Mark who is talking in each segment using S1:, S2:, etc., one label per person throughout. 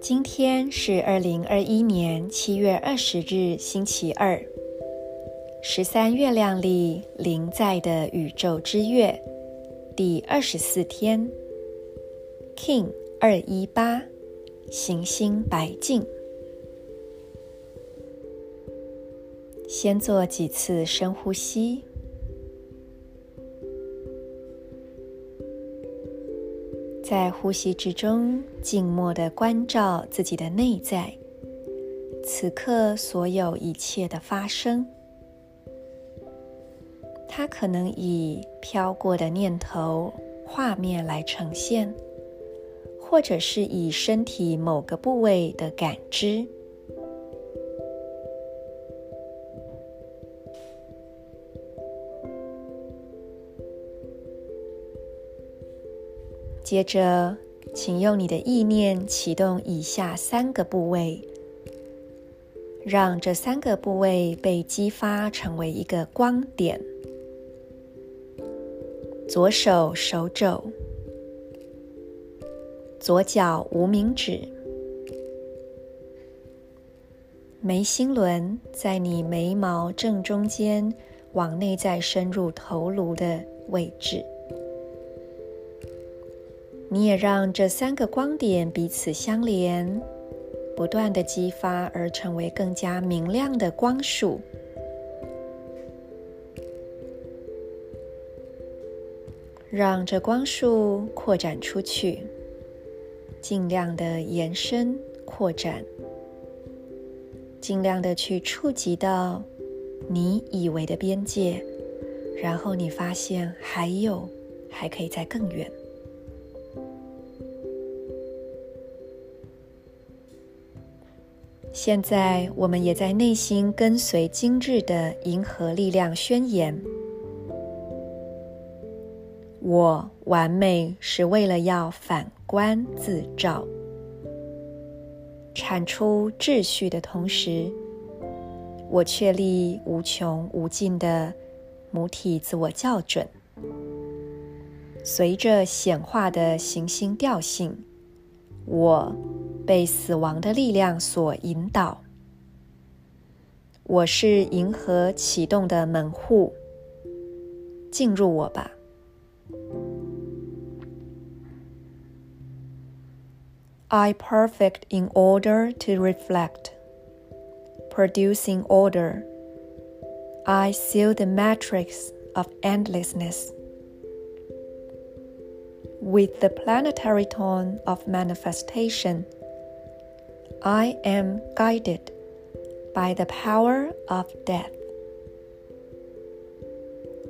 S1: 今天是二零二一年七月二十日，星期二，十三月亮历零在的宇宙之月第二十四天，King 二一八，行星白净。先做几次深呼吸。在呼吸之中，静默的关照自己的内在，此刻所有一切的发生，它可能以飘过的念头、画面来呈现，或者是以身体某个部位的感知。接着，请用你的意念启动以下三个部位，让这三个部位被激发成为一个光点：左手手肘、左脚无名指、眉心轮，在你眉毛正中间往内在深入头颅的位置。你也让这三个光点彼此相连，不断的激发而成为更加明亮的光束，让这光束扩展出去，尽量的延伸扩展，尽量的去触及到你以为的边界，然后你发现还有，还可以再更远。现在，我们也在内心跟随今日的银河力量宣言：我完美是为了要反观自照，产出秩序的同时，我确立无穷无尽的母体自我校准。随着显化的行星调性，我。被死亡的力量所引导。我是银河启动的门户，进入我吧。I perfect in order to reflect, producing order. I seal the matrix of endlessness. With the planetary tone of manifestation, I am guided by the power of death.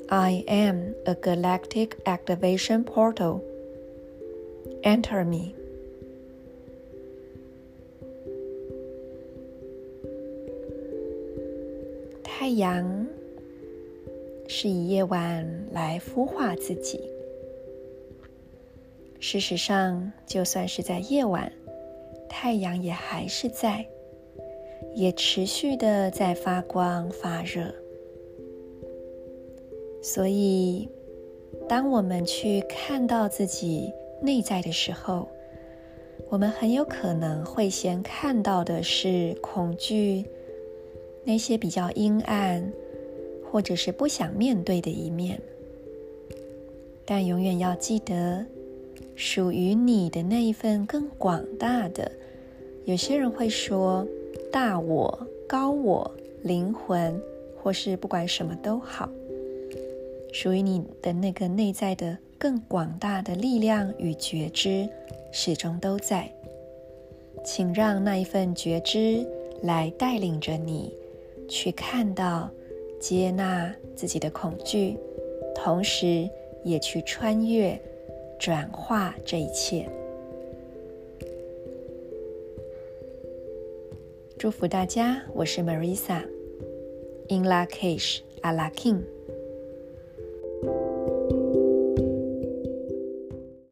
S1: I am a galactic activation portal. Enter me. 太阳是以夜晚来孵化自己。事实上，就算是在夜晚。太阳也还是在，也持续的在发光发热。所以，当我们去看到自己内在的时候，我们很有可能会先看到的是恐惧，那些比较阴暗，或者是不想面对的一面。但永远要记得，属于你的那一份更广大的。有些人会说大我、高我、灵魂，或是不管什么都好，属于你的那个内在的更广大的力量与觉知，始终都在。请让那一份觉知来带领着你，去看到、接纳自己的恐惧，同时也去穿越、转化这一切。祝福大家，我是 Marisa，In Lak'ech Ala K'in。